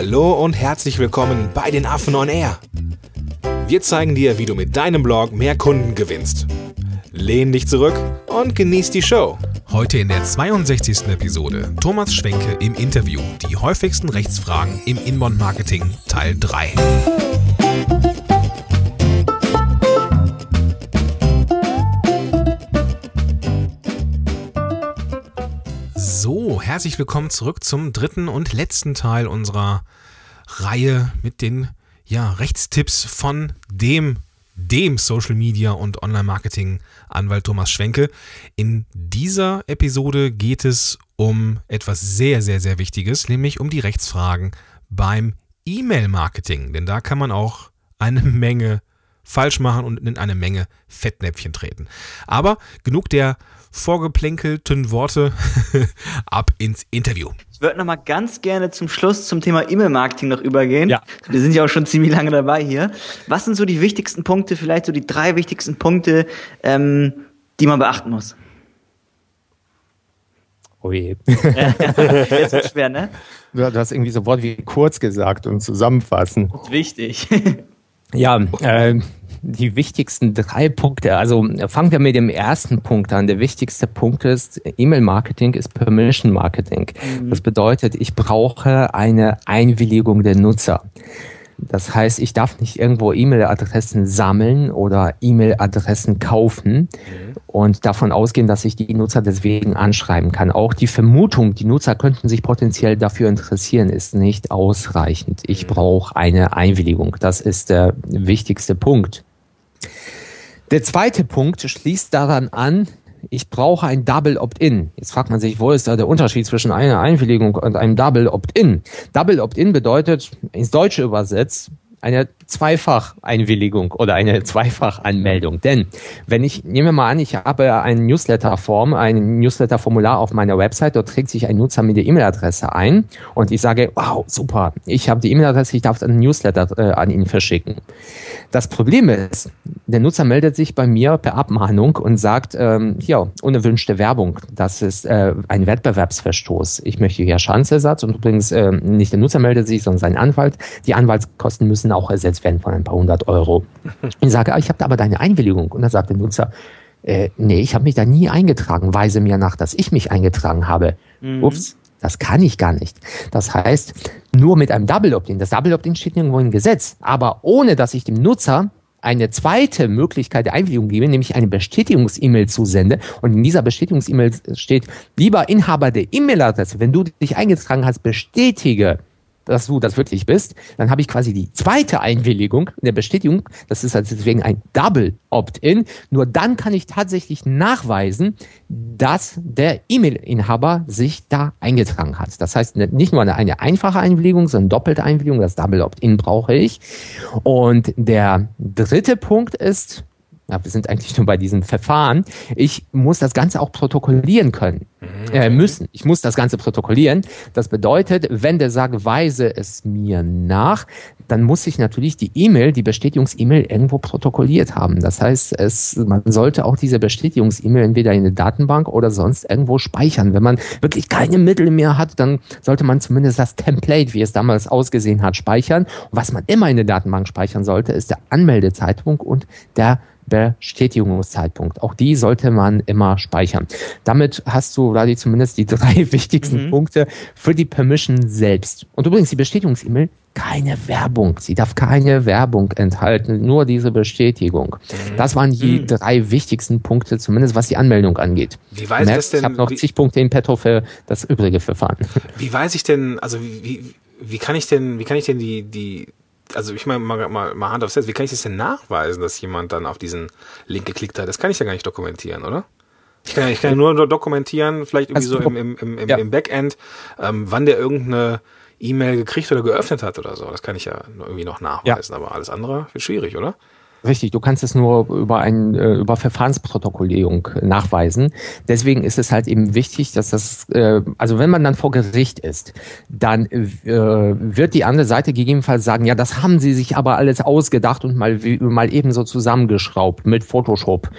Hallo und herzlich willkommen bei den Affen on Air. Wir zeigen dir, wie du mit deinem Blog mehr Kunden gewinnst. Lehn dich zurück und genieß die Show. Heute in der 62. Episode Thomas Schwenke im Interview. Die häufigsten Rechtsfragen im Inbound-Marketing Teil 3. herzlich willkommen zurück zum dritten und letzten Teil unserer Reihe mit den ja, Rechtstipps von dem dem Social Media und Online Marketing Anwalt Thomas Schwenke. In dieser Episode geht es um etwas sehr, sehr, sehr Wichtiges, nämlich um die Rechtsfragen beim E-Mail-Marketing. Denn da kann man auch eine Menge falsch machen und in eine Menge Fettnäpfchen treten. Aber genug der vorgeplänkelten Worte ab ins Interview. Ich würde noch mal ganz gerne zum Schluss zum Thema E-Mail-Marketing noch übergehen. Ja. Wir sind ja auch schon ziemlich lange dabei hier. Was sind so die wichtigsten Punkte, vielleicht so die drei wichtigsten Punkte, ähm, die man beachten muss? Oh je. Jetzt wird schwer, ne? Du hast irgendwie so Wort wie kurz gesagt und zusammenfassen. Wichtig. Ja, äh, die wichtigsten drei Punkte. Also fangen wir mit dem ersten Punkt an. Der wichtigste Punkt ist, E-Mail-Marketing ist Permission Marketing. Mhm. Das bedeutet, ich brauche eine Einwilligung der Nutzer. Das heißt, ich darf nicht irgendwo E-Mail-Adressen sammeln oder E-Mail-Adressen kaufen mhm. und davon ausgehen, dass ich die Nutzer deswegen anschreiben kann. Auch die Vermutung, die Nutzer könnten sich potenziell dafür interessieren, ist nicht ausreichend. Ich mhm. brauche eine Einwilligung. Das ist der wichtigste Punkt. Der zweite Punkt schließt daran an, ich brauche ein Double Opt-in. Jetzt fragt man sich, wo ist da der Unterschied zwischen einer Einwilligung und einem Double Opt-in? Double Opt-in bedeutet ins Deutsche übersetzt, eine Zweifach-Einwilligung oder eine Zweifach-Anmeldung. Denn wenn ich, nehmen wir mal an, ich habe eine Newsletter-Form, ein Newsletter-Formular auf meiner Website, dort trägt sich ein Nutzer mit der E-Mail-Adresse ein und ich sage, wow, super, ich habe die E-Mail-Adresse, ich darf einen Newsletter äh, an ihn verschicken. Das Problem ist, der Nutzer meldet sich bei mir per Abmahnung und sagt, ähm, ja, unerwünschte Werbung, das ist äh, ein Wettbewerbsverstoß. Ich möchte hier Schadensersatz und übrigens äh, nicht der Nutzer meldet sich, sondern sein Anwalt. Die Anwaltskosten müssen auch ersetzt werden von ein paar hundert Euro. Ich sage, ah, ich habe aber deine Einwilligung. Und dann sagt der Nutzer, äh, nee, ich habe mich da nie eingetragen. Weise mir nach, dass ich mich eingetragen habe. Mhm. Ups, das kann ich gar nicht. Das heißt, nur mit einem Double Opt-in. Das Double Opt-in steht nirgendwo im Gesetz. Aber ohne, dass ich dem Nutzer eine zweite Möglichkeit der Einwilligung gebe, nämlich eine Bestätigungs-E-Mail zusende. Und in dieser Bestätigungs-E-Mail steht, lieber Inhaber der E-Mail-Adresse, wenn du dich eingetragen hast, bestätige, dass du das wirklich bist, dann habe ich quasi die zweite Einwilligung in der Bestätigung. Das ist also deswegen ein Double Opt-in. Nur dann kann ich tatsächlich nachweisen, dass der E-Mail-Inhaber sich da eingetragen hat. Das heißt, nicht nur eine, eine einfache Einwilligung, sondern doppelte Einwilligung. Das Double Opt-in brauche ich. Und der dritte Punkt ist, ja, wir sind eigentlich nur bei diesem Verfahren. Ich muss das Ganze auch protokollieren können, mhm. äh, müssen. Ich muss das Ganze protokollieren. Das bedeutet, wenn der sagt, weise es mir nach, dann muss ich natürlich die E-Mail, die Bestätigungs-E-Mail irgendwo protokolliert haben. Das heißt, es, man sollte auch diese Bestätigungs-E-Mail entweder in der Datenbank oder sonst irgendwo speichern. Wenn man wirklich keine Mittel mehr hat, dann sollte man zumindest das Template, wie es damals ausgesehen hat, speichern. Und was man immer in der Datenbank speichern sollte, ist der Anmeldezeitpunkt und der Bestätigungszeitpunkt. Auch die sollte man immer speichern. Damit hast du, Vladi, zumindest die drei wichtigsten mhm. Punkte für die Permission selbst. Und übrigens die Bestätigungs-E-Mail, keine Werbung. Sie darf keine Werbung enthalten, nur diese Bestätigung. Mhm. Das waren die mhm. drei wichtigsten Punkte, zumindest was die Anmeldung angeht. Wie weiß ich das denn? Ich habe noch zig Punkte in petto für das übrige Verfahren. Wie weiß ich denn, also wie, wie kann ich denn, wie kann ich denn die, die also ich meine mal, mal, mal Hand aufs Herz, wie kann ich das denn nachweisen, dass jemand dann auf diesen Link geklickt hat? Das kann ich ja gar nicht dokumentieren, oder? Ich kann, ich kann nur dokumentieren, vielleicht irgendwie also, so im, im, im, im, ja. im Backend, ähm, wann der irgendeine E-Mail gekriegt oder geöffnet hat oder so. Das kann ich ja irgendwie noch nachweisen, ja. aber alles andere wird schwierig, oder? Richtig, du kannst es nur über ein äh, über Verfahrensprotokollierung nachweisen. Deswegen ist es halt eben wichtig, dass das äh, also wenn man dann vor Gericht ist, dann äh, wird die andere Seite gegebenenfalls sagen, ja, das haben sie sich aber alles ausgedacht und mal mal eben so zusammengeschraubt mit Photoshop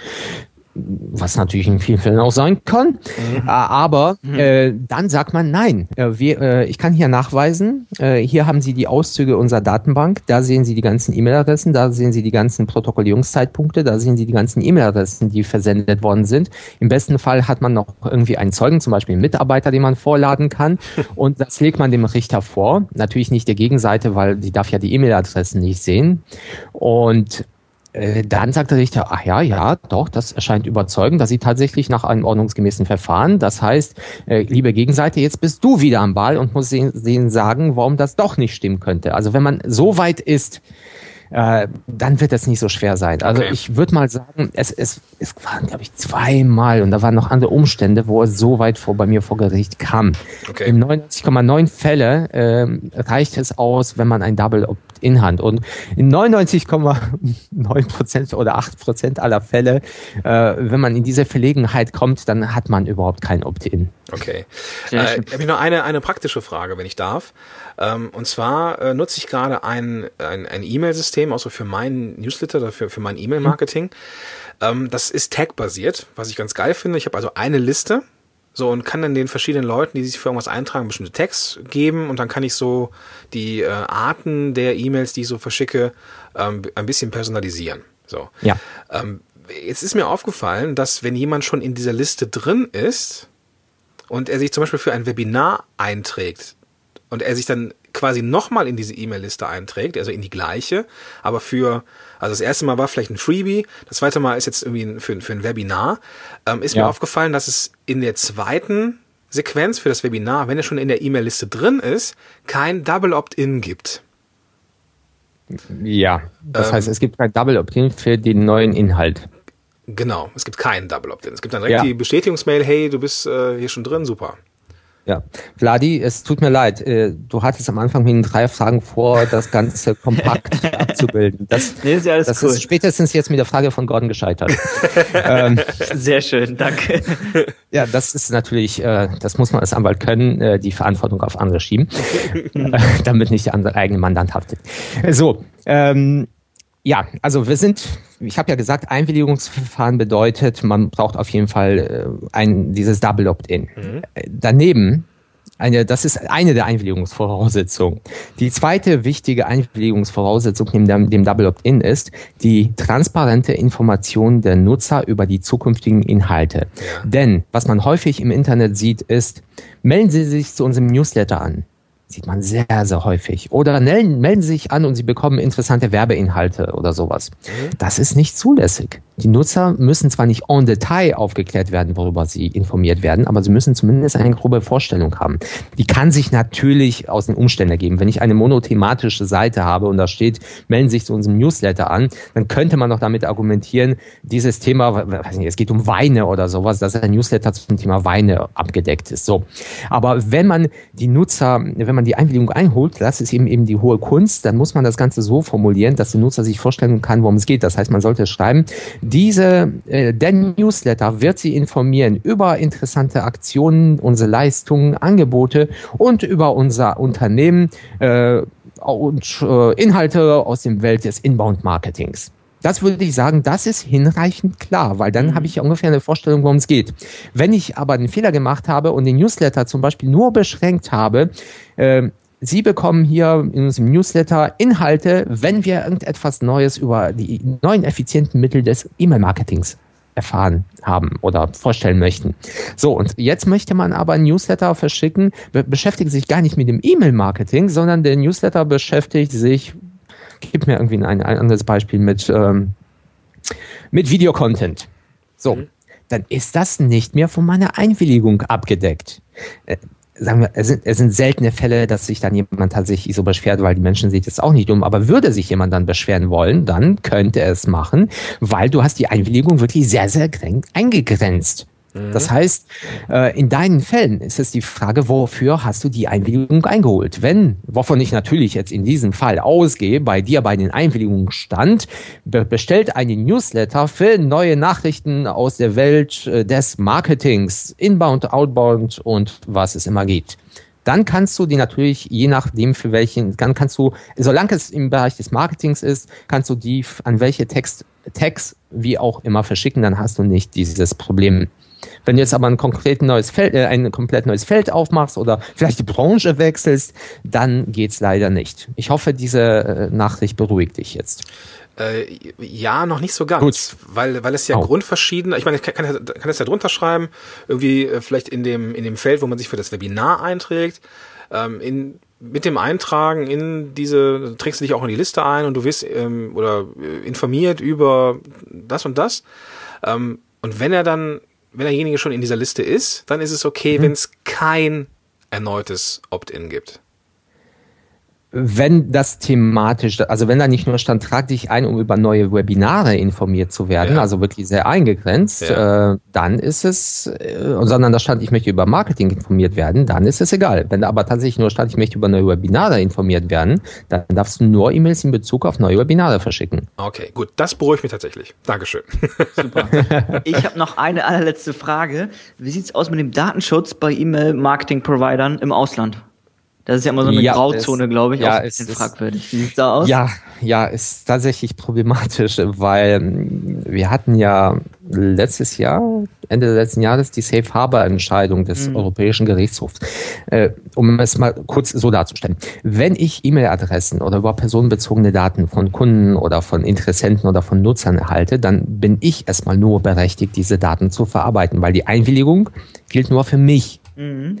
was natürlich in vielen Fällen auch sein kann. Mhm. Äh, aber mhm. äh, dann sagt man, nein, äh, wir, äh, ich kann hier nachweisen, äh, hier haben Sie die Auszüge unserer Datenbank, da sehen Sie die ganzen E-Mail-Adressen, da sehen Sie die ganzen Protokollierungszeitpunkte, da sehen Sie die ganzen E-Mail-Adressen, die versendet worden sind. Im besten Fall hat man noch irgendwie einen Zeugen, zum Beispiel einen Mitarbeiter, den man vorladen kann und das legt man dem Richter vor. Natürlich nicht der Gegenseite, weil die darf ja die E-Mail-Adressen nicht sehen. Und dann sagt der Richter, ach ja, ja, doch, das erscheint überzeugend, dass sie tatsächlich nach einem ordnungsgemäßen Verfahren, das heißt, äh, liebe Gegenseite, jetzt bist du wieder am Ball und musst denen sagen, warum das doch nicht stimmen könnte. Also wenn man so weit ist, äh, dann wird das nicht so schwer sein. Also okay. ich würde mal sagen, es, es, es waren, glaube ich, zweimal und da waren noch andere Umstände, wo es so weit vor bei mir vor Gericht kam. Okay. In 99,9 Fälle äh, reicht es aus, wenn man ein Double in Hand. Und in 99,9 Prozent oder 8 Prozent aller Fälle, äh, wenn man in diese Verlegenheit kommt, dann hat man überhaupt kein Opt-in. Okay. Äh, habe ich noch eine, eine praktische Frage, wenn ich darf. Ähm, und zwar äh, nutze ich gerade ein, ein, ein E-Mail-System, also für meinen Newsletter oder für, für mein E-Mail-Marketing. Mhm. Ähm, das ist Tag-basiert, was ich ganz geil finde. Ich habe also eine Liste so, und kann dann den verschiedenen Leuten, die sich für irgendwas eintragen, bestimmte Tags geben und dann kann ich so die äh, Arten der E-Mails, die ich so verschicke, ähm, ein bisschen personalisieren. So. Ja. Ähm, jetzt ist mir aufgefallen, dass wenn jemand schon in dieser Liste drin ist und er sich zum Beispiel für ein Webinar einträgt und er sich dann quasi nochmal in diese E-Mail-Liste einträgt, also in die gleiche, aber für, also das erste Mal war vielleicht ein Freebie, das zweite Mal ist jetzt irgendwie für, für ein Webinar, ähm, ist ja. mir aufgefallen, dass es in der zweiten Sequenz für das Webinar, wenn er schon in der E-Mail-Liste drin ist, kein Double Opt-in gibt. Ja, das ähm, heißt, es gibt kein Double Opt-in für den neuen Inhalt. Genau, es gibt keinen Double Opt-in. Es gibt dann direkt ja. die Bestätigungsmail, hey, du bist äh, hier schon drin, super. Ja, Vladi, es tut mir leid. Äh, du hattest am Anfang mit den drei Fragen vor, das Ganze kompakt abzubilden. Das, nee, ist ja alles das cool. ist spätestens jetzt mit der Frage von Gordon gescheitert. ähm, Sehr schön, danke. Ja, das ist natürlich, äh, das muss man als Anwalt können, äh, die Verantwortung auf andere schieben, damit nicht der eigene Mandant haftet. So, ähm, ja, also wir sind, ich habe ja gesagt, Einwilligungsverfahren bedeutet, man braucht auf jeden Fall äh, ein, dieses Double Opt-in. Mhm. Äh, daneben, eine, das ist eine der Einwilligungsvoraussetzungen. Die zweite wichtige Einwilligungsvoraussetzung neben dem, dem Double Opt-in ist die transparente Information der Nutzer über die zukünftigen Inhalte. Denn was man häufig im Internet sieht, ist, melden Sie sich zu unserem Newsletter an sieht man sehr, sehr häufig. Oder melden, melden sich an und sie bekommen interessante Werbeinhalte oder sowas. Mhm. Das ist nicht zulässig. Die Nutzer müssen zwar nicht en Detail aufgeklärt werden, worüber sie informiert werden, aber sie müssen zumindest eine grobe Vorstellung haben. Die kann sich natürlich aus den Umständen ergeben. Wenn ich eine monothematische Seite habe und da steht, melden sich zu unserem Newsletter an, dann könnte man noch damit argumentieren, dieses Thema, weiß nicht, es geht um Weine oder sowas, dass ein Newsletter zum Thema Weine abgedeckt ist. So. Aber wenn man die Nutzer, wenn man die Einwilligung einholt, das ist eben eben die hohe Kunst, dann muss man das Ganze so formulieren, dass der Nutzer sich vorstellen kann, worum es geht. Das heißt, man sollte schreiben, diese, äh, der Newsletter wird Sie informieren über interessante Aktionen, unsere Leistungen, Angebote und über unser Unternehmen äh, und äh, Inhalte aus dem Welt des Inbound-Marketings. Das würde ich sagen, das ist hinreichend klar, weil dann mhm. habe ich ja ungefähr eine Vorstellung, worum es geht. Wenn ich aber einen Fehler gemacht habe und den Newsletter zum Beispiel nur beschränkt habe, äh, Sie bekommen hier in unserem Newsletter Inhalte, wenn wir irgendetwas Neues über die neuen effizienten Mittel des E-Mail-Marketings erfahren haben oder vorstellen möchten. So, und jetzt möchte man aber ein Newsletter verschicken, be beschäftigt sich gar nicht mit dem E-Mail-Marketing, sondern der Newsletter beschäftigt sich, gib mir irgendwie ein, ein anderes Beispiel mit, ähm, mit Videocontent. So, mhm. dann ist das nicht mehr von meiner Einwilligung abgedeckt. Sagen wir, es sind, es sind seltene Fälle, dass sich dann jemand tatsächlich so beschwert, weil die Menschen sich das auch nicht um. Aber würde sich jemand dann beschweren wollen, dann könnte er es machen, weil du hast die Einwilligung wirklich sehr, sehr streng eingegrenzt. Mhm. Das heißt, äh, in deinen Fällen ist es die Frage, wofür hast du die Einwilligung eingeholt? Wenn, wovon ich natürlich jetzt in diesem Fall ausgehe, bei dir bei den Einwilligungen stand, bestellt einen Newsletter für neue Nachrichten aus der Welt äh, des Marketings, Inbound, Outbound und was es immer gibt. Dann kannst du die natürlich, je nachdem für welchen, dann kannst du, solange es im Bereich des Marketings ist, kannst du die an welche Text, Tags wie auch immer verschicken, dann hast du nicht dieses Problem. Wenn du jetzt aber ein konkret neues Feld, äh, ein komplett neues Feld aufmachst oder vielleicht die Branche wechselst, dann geht's leider nicht. Ich hoffe, diese äh, Nachricht beruhigt dich jetzt. Äh, ja, noch nicht so ganz, Gut. weil weil es ja oh. grundverschieden. Ich meine, ich kann, kann, kann das ja drunter schreiben, irgendwie äh, vielleicht in dem in dem Feld, wo man sich für das Webinar einträgt. Ähm, in mit dem Eintragen in diese trägst du dich auch in die Liste ein und du wirst ähm, oder informiert über das und das. Ähm, und wenn er dann wenn derjenige schon in dieser Liste ist, dann ist es okay, mhm. wenn es kein erneutes Opt-in gibt wenn das thematisch, also wenn da nicht nur stand, trag dich ein, um über neue Webinare informiert zu werden, ja. also wirklich sehr eingegrenzt, ja. äh, dann ist es, äh, sondern da stand, ich möchte über Marketing informiert werden, dann ist es egal. Wenn da aber tatsächlich nur stand, ich möchte über neue Webinare informiert werden, dann darfst du nur E-Mails in Bezug auf neue Webinare verschicken. Okay, gut, das beruhigt mich tatsächlich. Dankeschön. Super. Ich habe noch eine allerletzte Frage. Wie sieht's aus mit dem Datenschutz bei E-Mail-Marketing-Providern im Ausland? Das ist ja immer so eine ja, Grauzone, glaube ich, ja, auch ist, fragwürdig. Wie sieht's da aus? Ja, ja, ist tatsächlich problematisch, weil wir hatten ja letztes Jahr, Ende des letzten Jahres, die Safe Harbor Entscheidung des mhm. Europäischen Gerichtshofs. Äh, um es mal kurz so darzustellen. Wenn ich E-Mail-Adressen oder über personenbezogene Daten von Kunden oder von Interessenten oder von Nutzern erhalte, dann bin ich erstmal nur berechtigt, diese Daten zu verarbeiten, weil die Einwilligung gilt nur für mich. Mhm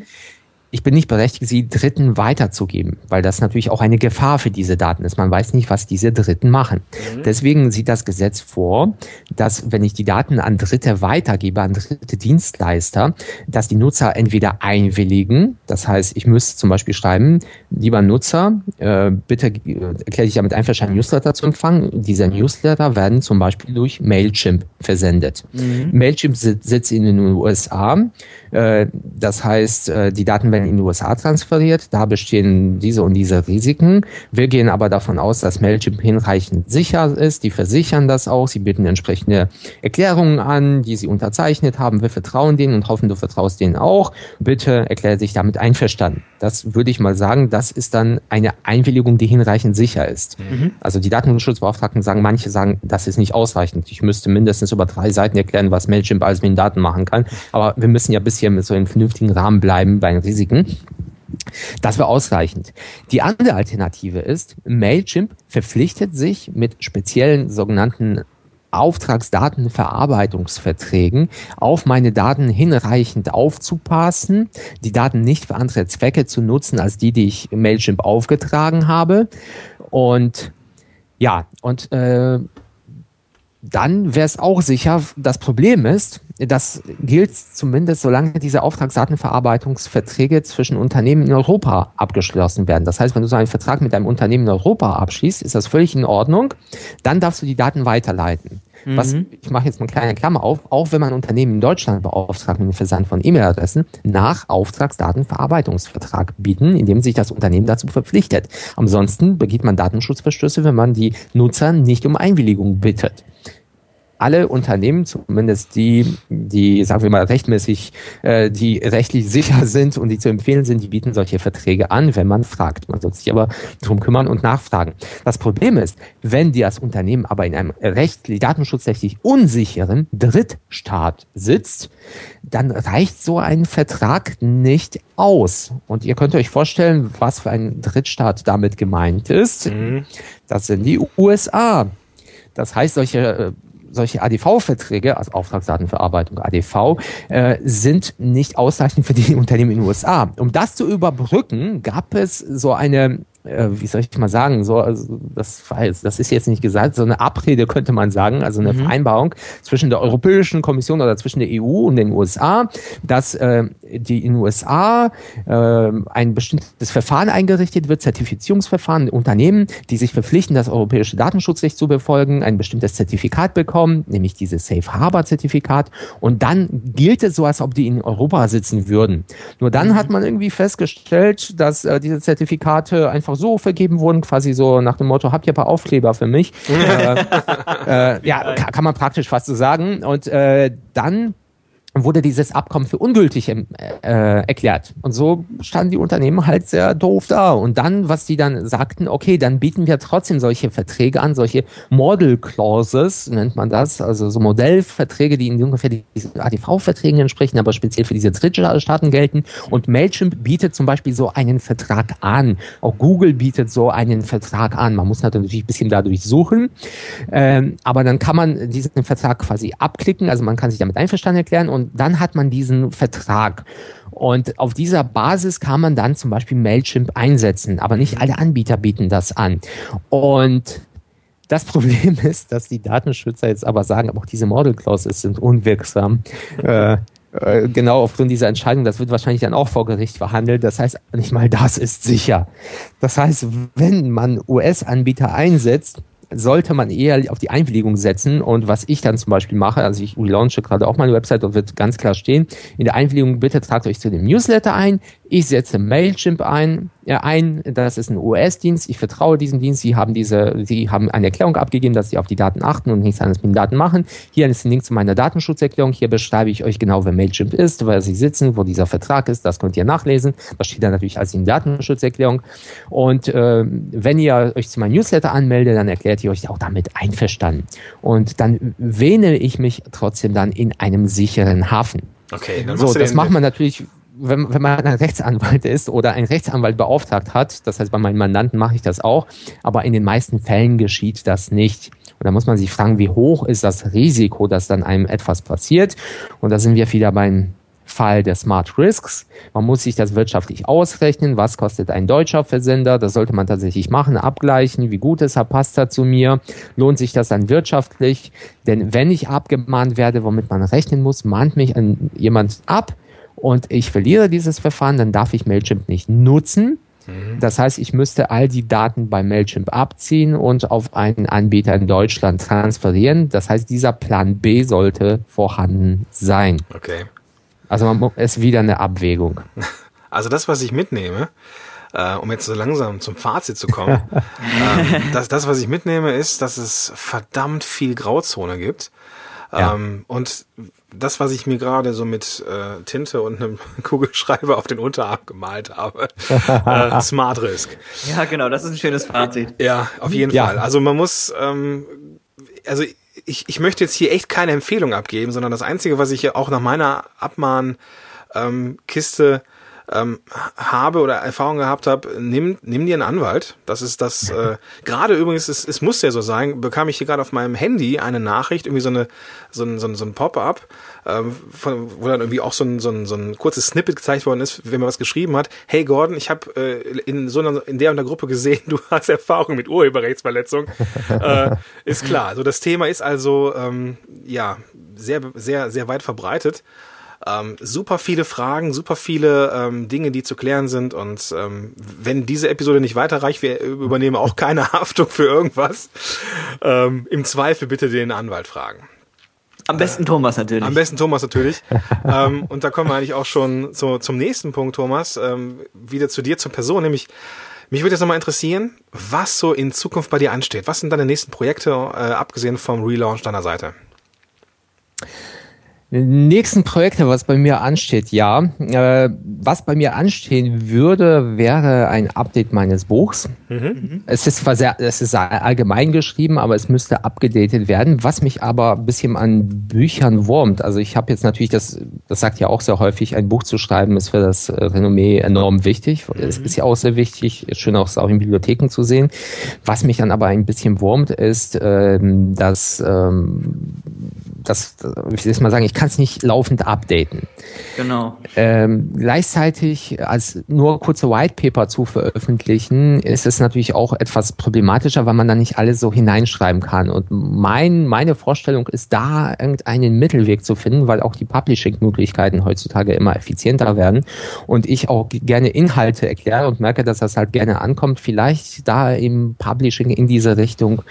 ich bin nicht berechtigt, sie Dritten weiterzugeben, weil das natürlich auch eine Gefahr für diese Daten ist. Man weiß nicht, was diese Dritten machen. Mhm. Deswegen sieht das Gesetz vor, dass wenn ich die Daten an Dritte weitergebe, an dritte Dienstleister, dass die Nutzer entweder einwilligen, das heißt, ich müsste zum Beispiel schreiben, lieber Nutzer, äh, bitte äh, erkläre dich damit einverstanden, Newsletter zu empfangen. Diese Newsletter werden zum Beispiel durch Mailchimp versendet. Mhm. Mailchimp sitzt in den USA. Äh, das heißt, äh, die Daten werden in die USA transferiert. Da bestehen diese und diese Risiken. Wir gehen aber davon aus, dass Mailchimp hinreichend sicher ist. Die versichern das auch. Sie bieten entsprechende Erklärungen an, die sie unterzeichnet haben. Wir vertrauen denen und hoffen, du vertraust denen auch. Bitte erkläre dich damit einverstanden. Das würde ich mal sagen, das ist dann eine Einwilligung, die hinreichend sicher ist. Mhm. Also die Datenschutzbeauftragten sagen, manche sagen, das ist nicht ausreichend. Ich müsste mindestens über drei Seiten erklären, was Mailchimp alles mit den Daten machen kann. Aber wir müssen ja bisher mit so einem vernünftigen Rahmen bleiben bei den Risiken. Das wäre ausreichend. Die andere Alternative ist, Mailchimp verpflichtet sich mit speziellen sogenannten Auftragsdatenverarbeitungsverträgen auf meine Daten hinreichend aufzupassen, die Daten nicht für andere Zwecke zu nutzen als die, die ich Mailchimp aufgetragen habe. Und ja, und äh, dann wäre es auch sicher. Das Problem ist, das gilt zumindest, solange diese Auftragsdatenverarbeitungsverträge zwischen Unternehmen in Europa abgeschlossen werden. Das heißt, wenn du so einen Vertrag mit einem Unternehmen in Europa abschließt, ist das völlig in Ordnung. Dann darfst du die Daten weiterleiten. Mhm. Was, ich mache jetzt mal eine kleine Klammer auf, auch wenn man Unternehmen in Deutschland beauftragt mit dem Versand von E-Mail-Adressen, nach Auftragsdatenverarbeitungsvertrag bieten, indem sich das Unternehmen dazu verpflichtet. Ansonsten begeht man Datenschutzverstöße, wenn man die Nutzer nicht um Einwilligung bittet alle Unternehmen, zumindest die, die, sagen wir mal, rechtmäßig, äh, die rechtlich sicher sind und die zu empfehlen sind, die bieten solche Verträge an, wenn man fragt. Man soll sich aber darum kümmern und nachfragen. Das Problem ist, wenn die das Unternehmen aber in einem rechtlich, datenschutzrechtlich unsicheren Drittstaat sitzt, dann reicht so ein Vertrag nicht aus. Und ihr könnt euch vorstellen, was für ein Drittstaat damit gemeint ist. Mhm. Das sind die USA. Das heißt, solche äh, solche ADV-Verträge, also Auftragsdatenverarbeitung ADV, äh, sind nicht ausreichend für die Unternehmen in den USA. Um das zu überbrücken, gab es so eine äh, wie soll ich mal sagen, so, also das, das ist jetzt nicht gesagt, so eine Abrede könnte man sagen, also eine mhm. Vereinbarung zwischen der Europäischen Kommission oder zwischen der EU und den USA, dass äh, die in den USA äh, ein bestimmtes Verfahren eingerichtet wird, Zertifizierungsverfahren, Unternehmen, die sich verpflichten, das europäische Datenschutzrecht zu befolgen, ein bestimmtes Zertifikat bekommen, nämlich dieses Safe Harbor Zertifikat, und dann gilt es so, als ob die in Europa sitzen würden. Nur dann mhm. hat man irgendwie festgestellt, dass äh, diese Zertifikate einfach einfach so vergeben wurden, quasi so nach dem Motto, habt ihr ein paar Aufkleber für mich? äh, äh, ja, kann, man praktisch fast so sagen. Und äh, dann wurde dieses Abkommen für ungültig äh, erklärt. Und so standen die Unternehmen halt sehr doof da. Und dann, was die dann sagten, okay, dann bieten wir trotzdem solche Verträge an, solche Model Clauses nennt man das, also so Modellverträge, die in ungefähr diesen ADV-Verträgen entsprechen, aber speziell für diese Drittstaaten gelten. Und Mailchimp bietet zum Beispiel so einen Vertrag an. Auch Google bietet so einen Vertrag an. Man muss natürlich ein bisschen dadurch suchen, ähm, aber dann kann man diesen Vertrag quasi abklicken, also man kann sich damit einverstanden erklären und und dann hat man diesen Vertrag. Und auf dieser Basis kann man dann zum Beispiel Mailchimp einsetzen, aber nicht alle Anbieter bieten das an. Und das Problem ist, dass die Datenschützer jetzt aber sagen, aber auch diese Model Clauses sind unwirksam. äh, äh, genau aufgrund dieser Entscheidung, das wird wahrscheinlich dann auch vor Gericht verhandelt. Das heißt, nicht mal das ist sicher. Das heißt, wenn man US-Anbieter einsetzt, sollte man eher auf die Einwilligung setzen. Und was ich dann zum Beispiel mache, also ich relaunche gerade auch meine Website und wird ganz klar stehen, in der Einwilligung bitte tragt euch zu dem Newsletter ein. Ich setze Mailchimp ein, äh, ein. Das ist ein US-Dienst. Ich vertraue diesem Dienst. Sie haben diese, sie haben eine Erklärung abgegeben, dass sie auf die Daten achten und nichts anderes mit den Daten machen. Hier ist ein Link zu meiner Datenschutzerklärung. Hier beschreibe ich euch genau, wer Mailchimp ist, wer sie sitzen, wo dieser Vertrag ist. Das könnt ihr nachlesen. Das steht dann natürlich als in Datenschutzerklärung. Und äh, wenn ihr euch zu meinem Newsletter anmeldet, dann erklärt ihr euch auch damit einverstanden. Und dann wähne ich mich trotzdem dann in einem sicheren Hafen. Okay, dann so, das macht man natürlich wenn, wenn man ein Rechtsanwalt ist oder ein Rechtsanwalt beauftragt hat, das heißt bei meinen Mandanten mache ich das auch, aber in den meisten Fällen geschieht das nicht. Und da muss man sich fragen, wie hoch ist das Risiko, dass dann einem etwas passiert? Und da sind wir wieder beim Fall der Smart Risks. Man muss sich das wirtschaftlich ausrechnen. Was kostet ein deutscher Versender? Das sollte man tatsächlich machen, abgleichen. Wie gut ist er, passt er zu mir? Lohnt sich das dann wirtschaftlich? Denn wenn ich abgemahnt werde, womit man rechnen muss, mahnt mich jemand ab, und ich verliere dieses Verfahren, dann darf ich Mailchimp nicht nutzen. Mhm. Das heißt, ich müsste all die Daten bei Mailchimp abziehen und auf einen Anbieter in Deutschland transferieren. Das heißt, dieser Plan B sollte vorhanden sein. Okay. Also man ist wieder eine Abwägung. Also das, was ich mitnehme, äh, um jetzt so langsam zum Fazit zu kommen, ähm, das, das, was ich mitnehme, ist, dass es verdammt viel Grauzone gibt. Ja. Ähm, und das, was ich mir gerade so mit äh, Tinte und einem Kugelschreiber auf den Unterarm gemalt habe, äh, Smart Risk. Ja, genau, das ist ein schönes Fazit. Ja, auf jeden ja. Fall. Also man muss, ähm, also ich, ich möchte jetzt hier echt keine Empfehlung abgeben, sondern das Einzige, was ich auch nach meiner Abmahnkiste ähm, Kiste ähm, habe oder Erfahrung gehabt habe, nimm, nimm dir einen Anwalt. Das ist das, äh, gerade übrigens, es, es muss ja so sein, bekam ich hier gerade auf meinem Handy eine Nachricht, irgendwie so eine, so ein, so ein, so ein Pop-up, ähm, von, wo dann irgendwie auch so ein, so, ein, so ein kurzes Snippet gezeigt worden ist, wenn man was geschrieben hat. Hey Gordon, ich habe äh, in so einer, in der und der Gruppe gesehen, du hast Erfahrung mit Urheberrechtsverletzung. äh, ist klar. Also das Thema ist also ähm, ja sehr, sehr, sehr weit verbreitet. Ähm, super viele Fragen, super viele ähm, Dinge, die zu klären sind. Und ähm, wenn diese Episode nicht weiterreicht, wir übernehmen auch keine Haftung für irgendwas. Ähm, Im Zweifel bitte den Anwalt fragen. Am besten Thomas natürlich. Am besten Thomas natürlich. ähm, und da kommen wir eigentlich auch schon so zum nächsten Punkt, Thomas. Ähm, wieder zu dir, zur Person, nämlich mich würde jetzt nochmal interessieren, was so in Zukunft bei dir ansteht. Was sind deine nächsten Projekte, äh, abgesehen vom Relaunch deiner Seite? Nächsten Projekte, was bei mir ansteht, ja. Äh, was bei mir anstehen würde, wäre ein Update meines Buchs. Mhm. Es ist zwar sehr, es ist allgemein geschrieben, aber es müsste abgedatet werden, was mich aber ein bisschen an Büchern wurmt. Also ich habe jetzt natürlich das, das sagt ja auch sehr häufig, ein Buch zu schreiben ist für das Renommee enorm wichtig. Mhm. Es ist ja auch sehr wichtig, schön auch, auch in Bibliotheken zu sehen. Was mich dann aber ein bisschen wurmt, ist, ähm, dass, ähm, das, wie soll ich mal sagen, ich kann es nicht laufend updaten. Genau. Ähm, gleichzeitig als nur kurze White Paper zu veröffentlichen, ist es natürlich auch etwas problematischer, weil man da nicht alles so hineinschreiben kann. Und mein, meine Vorstellung ist da irgendeinen Mittelweg zu finden, weil auch die Publishing-Möglichkeiten heutzutage immer effizienter werden und ich auch gerne Inhalte erkläre und merke, dass das halt gerne ankommt, vielleicht da im Publishing in diese Richtung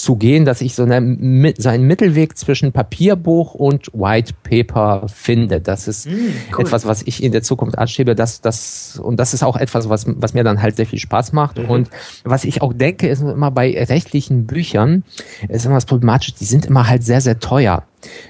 zu gehen, dass ich so, eine, so einen Mittelweg zwischen Papierbuch und White Paper finde. Das ist mm, cool. etwas, was ich in der Zukunft anstrebe. Das, das, und das ist auch etwas, was, was mir dann halt sehr viel Spaß macht. Mhm. Und was ich auch denke, ist immer bei rechtlichen Büchern, ist immer das Problematische, die sind immer halt sehr, sehr teuer.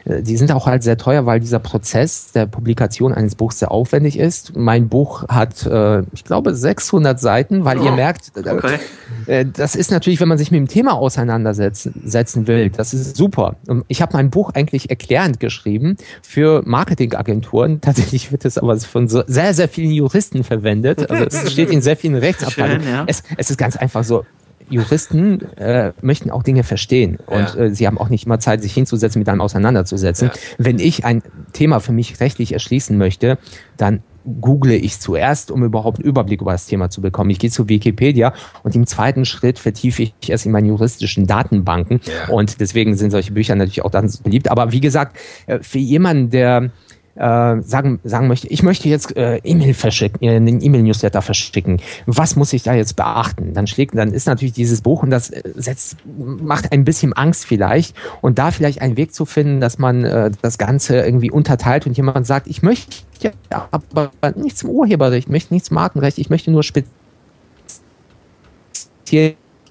Äh, die sind auch halt sehr teuer, weil dieser Prozess der Publikation eines Buchs sehr aufwendig ist. Mein Buch hat, äh, ich glaube, 600 Seiten, weil oh, ihr merkt, äh, okay. äh, das ist natürlich, wenn man sich mit dem Thema auseinandersetzen will, das ist super. Ich habe mein Buch eigentlich erklärend geschrieben für Marketingagenturen. Tatsächlich wird es aber von so sehr, sehr vielen Juristen verwendet. Also es steht in sehr vielen Rechtsabteilungen. Ja. Es, es ist ganz einfach so, Juristen äh, möchten auch Dinge verstehen und ja. äh, sie haben auch nicht immer Zeit, sich hinzusetzen, mit einem auseinanderzusetzen. Ja. Wenn ich ein Thema für mich rechtlich erschließen möchte, dann google ich zuerst, um überhaupt einen Überblick über das Thema zu bekommen. Ich gehe zu Wikipedia und im zweiten Schritt vertiefe ich erst in meine juristischen Datenbanken. Ja. Und deswegen sind solche Bücher natürlich auch dann beliebt. Aber wie gesagt, äh, für jemanden, der äh, sagen, sagen möchte, ich möchte jetzt äh, E-Mail verschicken, äh, den E-Mail-Newsletter verschicken. Was muss ich da jetzt beachten? Dann schlägt, dann ist natürlich dieses Buch und das äh, setzt, macht ein bisschen Angst vielleicht und da vielleicht einen Weg zu finden, dass man äh, das Ganze irgendwie unterteilt und jemand sagt, ich möchte aber nichts zum Urheberrecht, ich möchte nichts Markenrecht, ich möchte nur speziell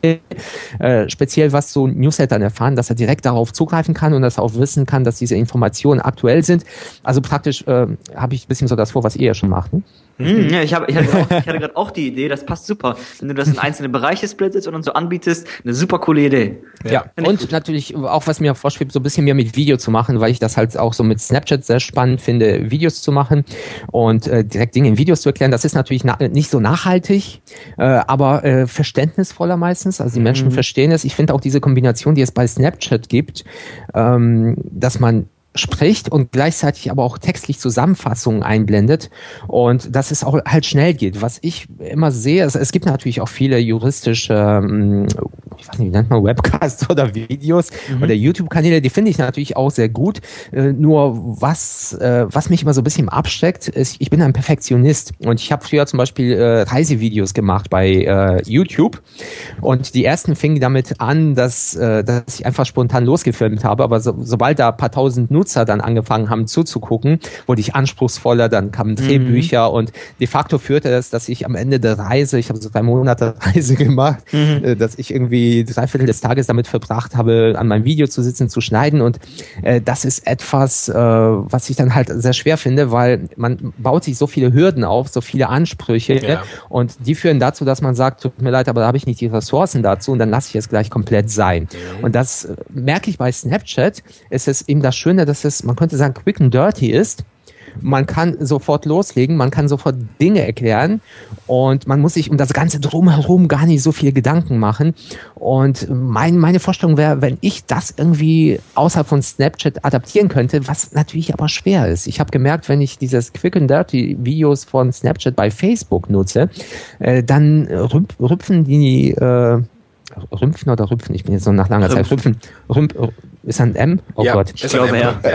äh, speziell was zu Newslettern erfahren, dass er direkt darauf zugreifen kann und dass er auch wissen kann, dass diese Informationen aktuell sind. Also praktisch äh, habe ich ein bisschen so das vor, was ihr ja schon macht. Ne? Hm, ja, ich, hab, ich hatte, hatte gerade auch die Idee, das passt super. Wenn du das in einzelne Bereiche splittest und dann so anbietest, eine super coole Idee. Ja, ja. und gut. natürlich auch, was mir vorschwebt, so ein bisschen mehr mit Video zu machen, weil ich das halt auch so mit Snapchat sehr spannend finde, Videos zu machen und äh, direkt Dinge in Videos zu erklären. Das ist natürlich nicht so nachhaltig, äh, aber äh, verständnisvoller meistens. Also die Menschen mhm. verstehen es. Ich finde auch diese Kombination, die es bei Snapchat gibt, ähm, dass man spricht und gleichzeitig aber auch textlich Zusammenfassungen einblendet und dass es auch halt schnell geht. Was ich immer sehe, es, es gibt natürlich auch viele juristische, ähm, ich weiß nicht, wie nennt man Webcasts oder Videos mhm. oder YouTube-Kanäle, die finde ich natürlich auch sehr gut. Äh, nur was, äh, was mich immer so ein bisschen abschreckt, ist, ich bin ein Perfektionist und ich habe früher zum Beispiel äh, Reisevideos gemacht bei YouTube und die ersten fingen damit an, dass, dass ich einfach spontan losgefilmt habe, aber so, sobald da ein paar tausend Nutzer dann angefangen haben zuzugucken, wurde ich anspruchsvoller, dann kamen Drehbücher mhm. und de facto führte das, dass ich am Ende der Reise, ich habe so drei Monate Reise gemacht, mhm. Äh, dass ich irgendwie drei Viertel des Tages damit verbracht habe, an meinem Video zu sitzen, zu schneiden und äh, das ist etwas, äh, was ich dann halt sehr schwer finde, weil man baut sich so viele Hürden auf, so viele Ansprüche ja. und die führen dazu, dass man sagt, tut mir leid, aber da habe ich nicht die Ressourcen dazu und dann lasse ich es gleich komplett sein. Mhm. Und das äh, merke ich bei Snapchat, ist es eben das Schöne, dass es, man könnte sagen, quick and dirty ist. Man kann sofort loslegen, man kann sofort Dinge erklären und man muss sich um das Ganze drumherum gar nicht so viel Gedanken machen. Und mein, meine Vorstellung wäre, wenn ich das irgendwie außerhalb von Snapchat adaptieren könnte, was natürlich aber schwer ist. Ich habe gemerkt, wenn ich dieses Quick and Dirty Videos von Snapchat bei Facebook nutze, äh, dann rüpfen die äh, Rümpfen oder Rümpfen? Ich bin jetzt so nach langer Rümpf. Zeit Rümpfen. Rümp, ist ein M? Oh ja, Gott. Ich glaube, ja.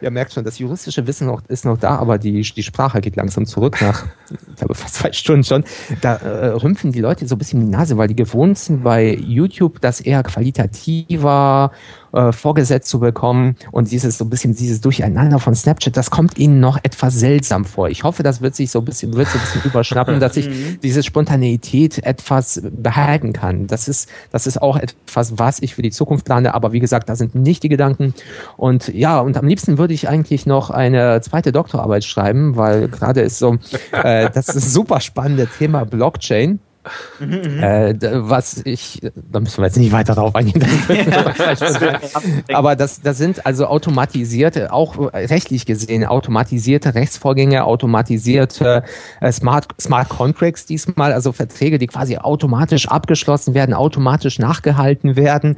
ja, merkt schon, das juristische Wissen noch, ist noch da, aber die, die Sprache geht langsam zurück nach, ich glaube, fast zwei Stunden schon. Da äh, rümpfen die Leute so ein bisschen die Nase, weil die gewohnt sind bei YouTube, das eher qualitativer äh, vorgesetzt zu bekommen und dieses so ein bisschen dieses Durcheinander von Snapchat, das kommt ihnen noch etwas seltsam vor. Ich hoffe, das wird sich so ein bisschen, wird so ein bisschen überschnappen, dass ich mhm. diese Spontaneität etwas behalten kann. Das ist, das ist auch etwas, was ich für die Zukunft plane, aber wie gesagt, da sind nicht die Gedanken. Und ja, und am liebsten würde ich eigentlich noch eine zweite Doktorarbeit schreiben, weil gerade ist so, äh, das ist super spannende Thema Blockchain. Mhm, äh, was ich, da müssen wir jetzt nicht weiter drauf eingehen. Aber das, das sind also automatisierte, auch rechtlich gesehen, automatisierte Rechtsvorgänge, automatisierte äh, Smart, Smart Contracts diesmal, also Verträge, die quasi automatisch abgeschlossen werden, automatisch nachgehalten werden.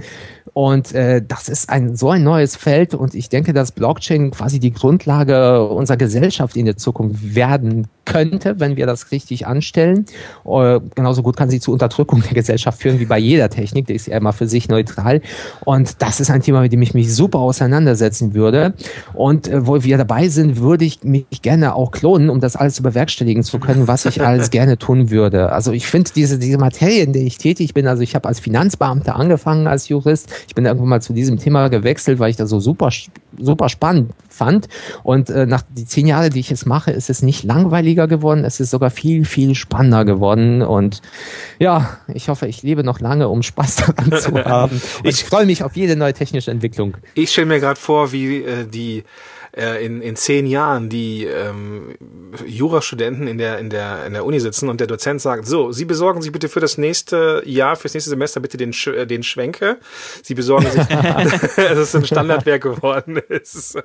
Und äh, das ist ein so ein neues Feld und ich denke, dass Blockchain quasi die Grundlage unserer Gesellschaft in der Zukunft werden könnte, wenn wir das richtig anstellen. Äh, genauso gut kann sie zu Unterdrückung der Gesellschaft führen wie bei jeder Technik, die ist ja immer für sich neutral. Und das ist ein Thema, mit dem ich mich super auseinandersetzen würde. Und äh, wo wir dabei sind, würde ich mich gerne auch klonen, um das alles bewerkstelligen zu können, was ich alles gerne tun würde. Also ich finde diese, diese Materie, in der ich tätig bin, also ich habe als Finanzbeamter angefangen als Jurist. Ich bin irgendwann mal zu diesem Thema gewechselt, weil ich das so super, super spannend fand. Und äh, nach die zehn Jahre, die ich jetzt mache, ist es nicht langweiliger langweiliger geworden, es ist sogar viel, viel spannender geworden. Und ja, ich hoffe, ich lebe noch lange, um Spaß daran zu haben. ich freue mich auf jede neue technische Entwicklung. Ich stelle mir gerade vor, wie äh, die äh, in, in zehn Jahren die ähm, Jurastudenten in der, in, der, in der Uni sitzen und der Dozent sagt, so, Sie besorgen sich bitte für das nächste Jahr, fürs nächste Semester bitte den, Sch äh, den Schwenke. Sie besorgen sich, dass es ein Standardwerk geworden ist.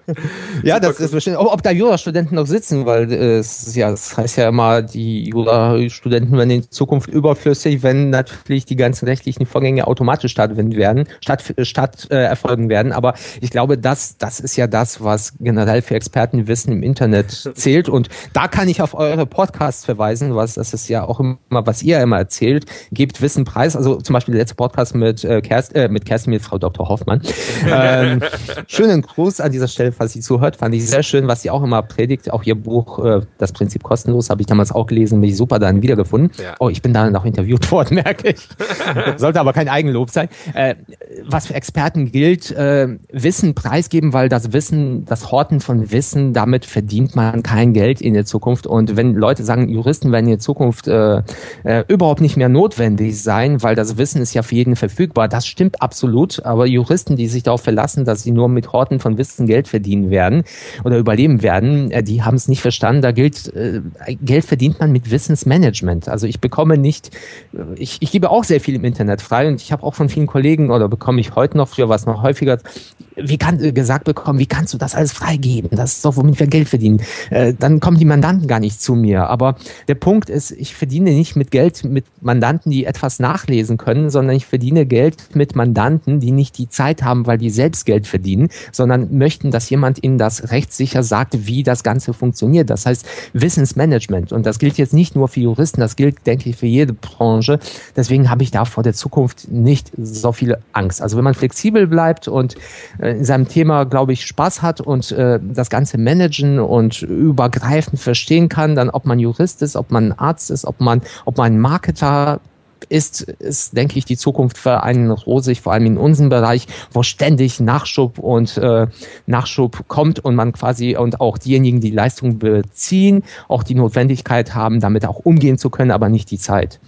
ja, das ist bestimmt, ob, ob da Jurastudenten noch sitzen, weil äh, es, ja, das heißt ja immer, die Jurastudenten werden in Zukunft überflüssig, wenn natürlich die ganzen rechtlichen Vorgänge automatisch stattfinden werden, statt, statt äh, erfolgen werden. Aber ich glaube, das, das ist ja das, was generell für Expertenwissen im Internet zählt. Und da kann ich auf eure Podcasts verweisen, was das ist ja auch immer, was ihr immer erzählt. Gebt Wissen preis. Also zum Beispiel der letzte Podcast mit äh, Kerstin, äh, mit Kerstin, mit Frau Dr. Hoffmann. ähm, schönen Gruß an dieser Stelle, falls sie zuhört. Fand ich sehr schön, was sie auch immer predigt. Auch ihr Buch, äh, Das Prinzip kostenlos, habe ich damals auch gelesen, mich super dann wiedergefunden. Ja. Oh, ich bin da noch interviewt worden, merke ich. Sollte aber kein Eigenlob sein. Äh, was für Experten gilt, äh, Wissen preisgeben, weil das Wissen, das Hort Horten von Wissen, damit verdient man kein Geld in der Zukunft. Und wenn Leute sagen, Juristen werden in der Zukunft äh, äh, überhaupt nicht mehr notwendig sein, weil das Wissen ist ja für jeden verfügbar, das stimmt absolut. Aber Juristen, die sich darauf verlassen, dass sie nur mit Horten von Wissen Geld verdienen werden oder überleben werden, äh, die haben es nicht verstanden. Da gilt, äh, Geld verdient man mit Wissensmanagement. Also ich bekomme nicht, ich, ich gebe auch sehr viel im Internet frei und ich habe auch von vielen Kollegen oder bekomme ich heute noch, früher was noch häufiger, wie kann äh, gesagt bekommen, wie kannst du das alles freigeben? Das ist doch, womit wir Geld verdienen. Äh, dann kommen die Mandanten gar nicht zu mir. Aber der Punkt ist, ich verdiene nicht mit Geld mit Mandanten, die etwas nachlesen können, sondern ich verdiene Geld mit Mandanten, die nicht die Zeit haben, weil die selbst Geld verdienen, sondern möchten, dass jemand ihnen das rechtssicher sagt, wie das Ganze funktioniert. Das heißt Wissensmanagement. Und das gilt jetzt nicht nur für Juristen, das gilt, denke ich, für jede Branche. Deswegen habe ich da vor der Zukunft nicht so viel Angst. Also wenn man flexibel bleibt und äh, in seinem Thema, glaube ich, Spaß hat und äh, das Ganze managen und übergreifend verstehen kann, dann ob man Jurist ist, ob man Arzt ist, ob man, ob man Marketer ist, ist, denke ich, die Zukunft für einen rosig, vor allem in unserem Bereich, wo ständig Nachschub und äh, Nachschub kommt und man quasi und auch diejenigen, die Leistung beziehen, auch die Notwendigkeit haben, damit auch umgehen zu können, aber nicht die Zeit.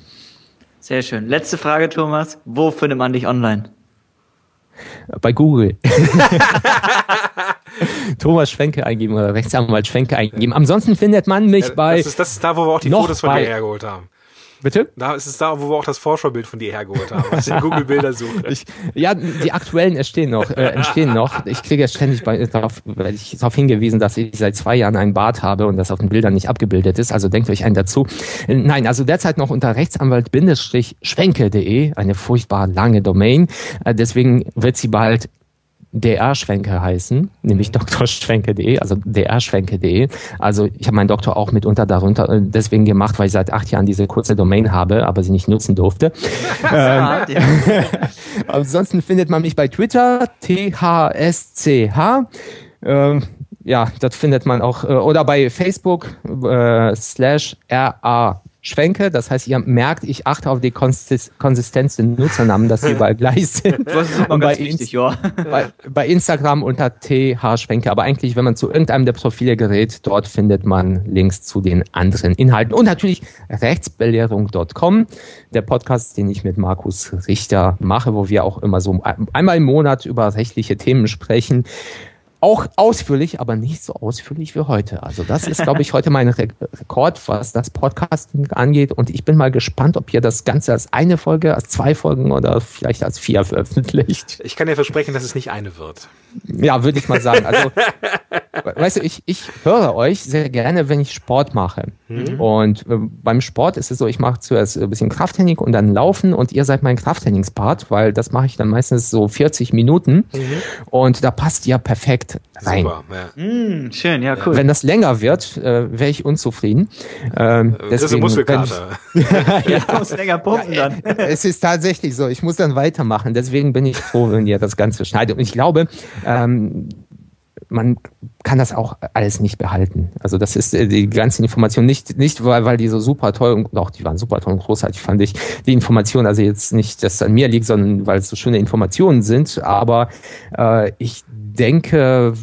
Sehr schön. Letzte Frage, Thomas. Wo findet man dich online? Bei Google. Thomas Schwenke eingeben oder Rechtsanwalt Schwenke eingeben. Ansonsten findet man mich bei. Das ist, das ist da, wo wir auch die Fotos von dir hergeholt haben. Bitte? Da ist es da, wo wir auch das Vorschaubild von dir hergeholt haben, was ich in Google Bilder suche. Ich, ja, die aktuellen entstehen noch, äh, entstehen noch. Ich kriege ja ständig bei, darauf, ich darauf hingewiesen, dass ich seit zwei Jahren einen Bart habe und das auf den Bildern nicht abgebildet ist. Also denkt euch einen dazu. Nein, also derzeit noch unter Rechtsanwalt-schwenke.de, eine furchtbar lange Domain. Äh, deswegen wird sie bald dr-schwenke heißen, nämlich drschwenke.de, also drschwenke.de. Also ich habe meinen Doktor auch mitunter darunter äh, deswegen gemacht, weil ich seit acht Jahren diese kurze Domain habe, aber sie nicht nutzen durfte. ähm, ansonsten findet man mich bei Twitter, thsch. Ähm, ja, das findet man auch, äh, oder bei Facebook, äh, slash ra schwenke. Das heißt, ihr merkt, ich achte auf die Konsistenz der Nutzernamen, dass sie überall gleich sind. Das ist immer ganz wichtig, ja. Bei, bei, Instagram unter thschwenke. Aber eigentlich, wenn man zu irgendeinem der Profile gerät, dort findet man Links zu den anderen Inhalten. Und natürlich rechtsbelehrung.com, der Podcast, den ich mit Markus Richter mache, wo wir auch immer so einmal im Monat über rechtliche Themen sprechen. Auch ausführlich, aber nicht so ausführlich wie heute. Also das ist, glaube ich, heute mein Rekord, was das Podcasting angeht. Und ich bin mal gespannt, ob ihr das Ganze als eine Folge, als zwei Folgen oder vielleicht als vier veröffentlicht. Ich kann dir versprechen, dass es nicht eine wird. Ja, würde ich mal sagen. Also, weißt du, ich, ich höre euch sehr gerne, wenn ich Sport mache. Mhm. Und äh, beim Sport ist es so, ich mache zuerst ein bisschen Krafttraining und dann Laufen und ihr seid mein Krafttrainingspart, weil das mache ich dann meistens so 40 Minuten. Mhm. Und da passt ihr perfekt rein. Super, ja. Mm, schön, ja, cool. Wenn das länger wird, äh, wäre ich unzufrieden. Ähm, äh, das deswegen, ist eine Muskelkater. ja, ich muss länger pumpen dann. es ist tatsächlich so. Ich muss dann weitermachen. Deswegen bin ich froh, wenn ihr das Ganze schneidet. Und ich glaube, ähm, man kann das auch alles nicht behalten. Also das ist äh, die ganze Information nicht, nicht weil, weil die so super toll und auch die waren super toll und großartig, fand ich. Die Information, also jetzt nicht, dass es an mir liegt, sondern weil es so schöne Informationen sind. Aber äh, ich denke,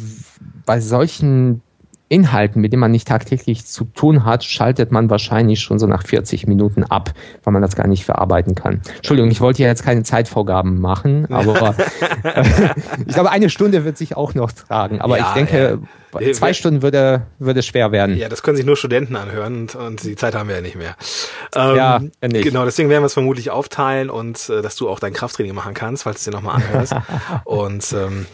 bei solchen Inhalten, mit denen man nicht tagtäglich zu tun hat, schaltet man wahrscheinlich schon so nach 40 Minuten ab, weil man das gar nicht verarbeiten kann. Entschuldigung, ich wollte ja jetzt keine Zeitvorgaben machen, aber ich glaube, eine Stunde wird sich auch noch tragen. Aber ja, ich denke, ja. zwei Stunden würde, würde schwer werden. Ja, das können sich nur Studenten anhören und, und die Zeit haben wir ja nicht mehr. Ähm, ja, nicht. Genau, deswegen werden wir es vermutlich aufteilen und äh, dass du auch dein Krafttraining machen kannst, falls du es dir nochmal anhörst. und ähm,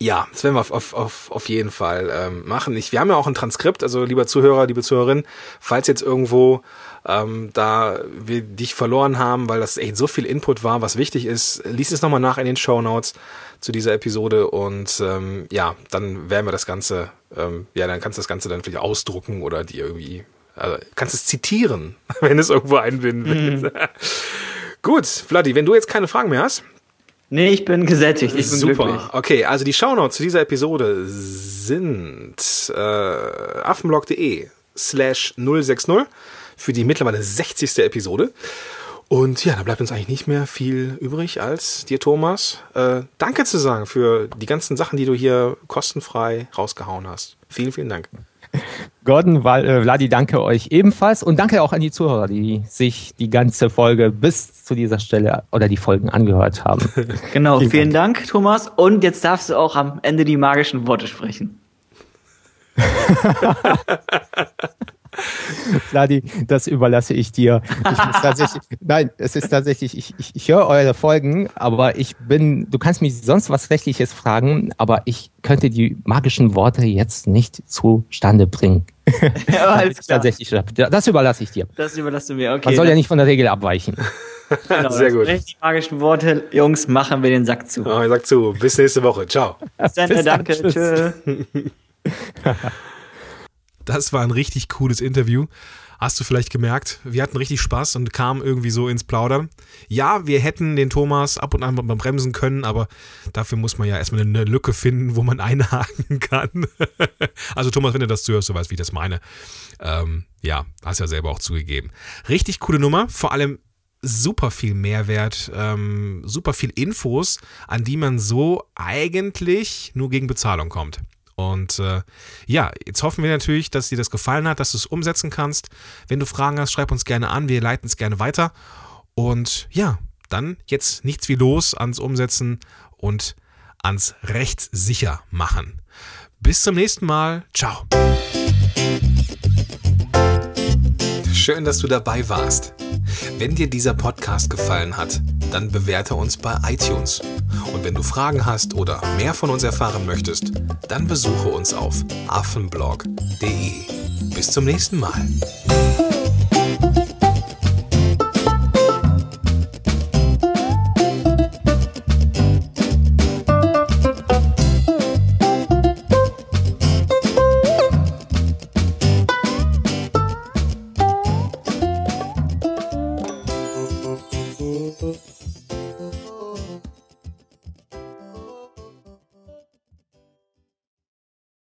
ja, das werden wir auf, auf, auf, auf jeden Fall ähm, machen. Ich, wir haben ja auch ein Transkript, also lieber Zuhörer, liebe Zuhörerin, falls jetzt irgendwo ähm, da wir dich verloren haben, weil das echt so viel Input war, was wichtig ist, lies es nochmal nach in den Show Notes zu dieser Episode und ähm, ja, dann werden wir das Ganze, ähm, ja, dann kannst du das Ganze dann vielleicht ausdrucken oder dir irgendwie, also kannst es zitieren, wenn es irgendwo einbinden willst. Mhm. Gut, Vladi, wenn du jetzt keine Fragen mehr hast, Nee, ich bin gesättigt. Ich bin Super. Glücklich. Okay, also die Shownotes zu dieser Episode sind äh, affenblog.de slash 060 für die mittlerweile 60. Episode. Und ja, da bleibt uns eigentlich nicht mehr viel übrig, als dir, Thomas, äh, Danke zu sagen für die ganzen Sachen, die du hier kostenfrei rausgehauen hast. Vielen, vielen Dank. Gordon, äh, Vladi, danke euch ebenfalls und danke auch an die Zuhörer, die sich die ganze Folge bis zu dieser Stelle oder die Folgen angehört haben. Genau, vielen, vielen Dank. Dank, Thomas. Und jetzt darfst du auch am Ende die magischen Worte sprechen. Vladi, das überlasse ich dir. Ich muss tatsächlich, nein, es ist tatsächlich, ich, ich, ich höre eure Folgen, aber ich bin, du kannst mich sonst was Rechtliches fragen, aber ich könnte die magischen Worte jetzt nicht zustande bringen. Ja, alles klar. tatsächlich, das überlasse ich dir. Das überlasse du mir, okay. Man soll ja nicht von der Regel abweichen. Genau, Sehr gut. Die magischen Worte, Jungs, machen wir den Sack zu. Oh, Sack zu. Bis nächste Woche. Ciao. Bis dann, Bis danke. Tschüss. Das war ein richtig cooles Interview. Hast du vielleicht gemerkt, wir hatten richtig Spaß und kamen irgendwie so ins Plaudern. Ja, wir hätten den Thomas ab und an mal bremsen können, aber dafür muss man ja erstmal eine Lücke finden, wo man einhaken kann. also Thomas, wenn du das zuhörst, du weißt, wie ich das meine. Ähm, ja, hast ja selber auch zugegeben. Richtig coole Nummer, vor allem super viel Mehrwert, ähm, super viel Infos, an die man so eigentlich nur gegen Bezahlung kommt. Und äh, ja, jetzt hoffen wir natürlich, dass dir das gefallen hat, dass du es umsetzen kannst. Wenn du Fragen hast, schreib uns gerne an, wir leiten es gerne weiter. Und ja, dann jetzt nichts wie los ans Umsetzen und ans Rechtssicher machen. Bis zum nächsten Mal. Ciao. Schön, dass du dabei warst. Wenn dir dieser Podcast gefallen hat, dann bewerte uns bei iTunes. Und wenn du Fragen hast oder mehr von uns erfahren möchtest, dann besuche uns auf affenblog.de. Bis zum nächsten Mal.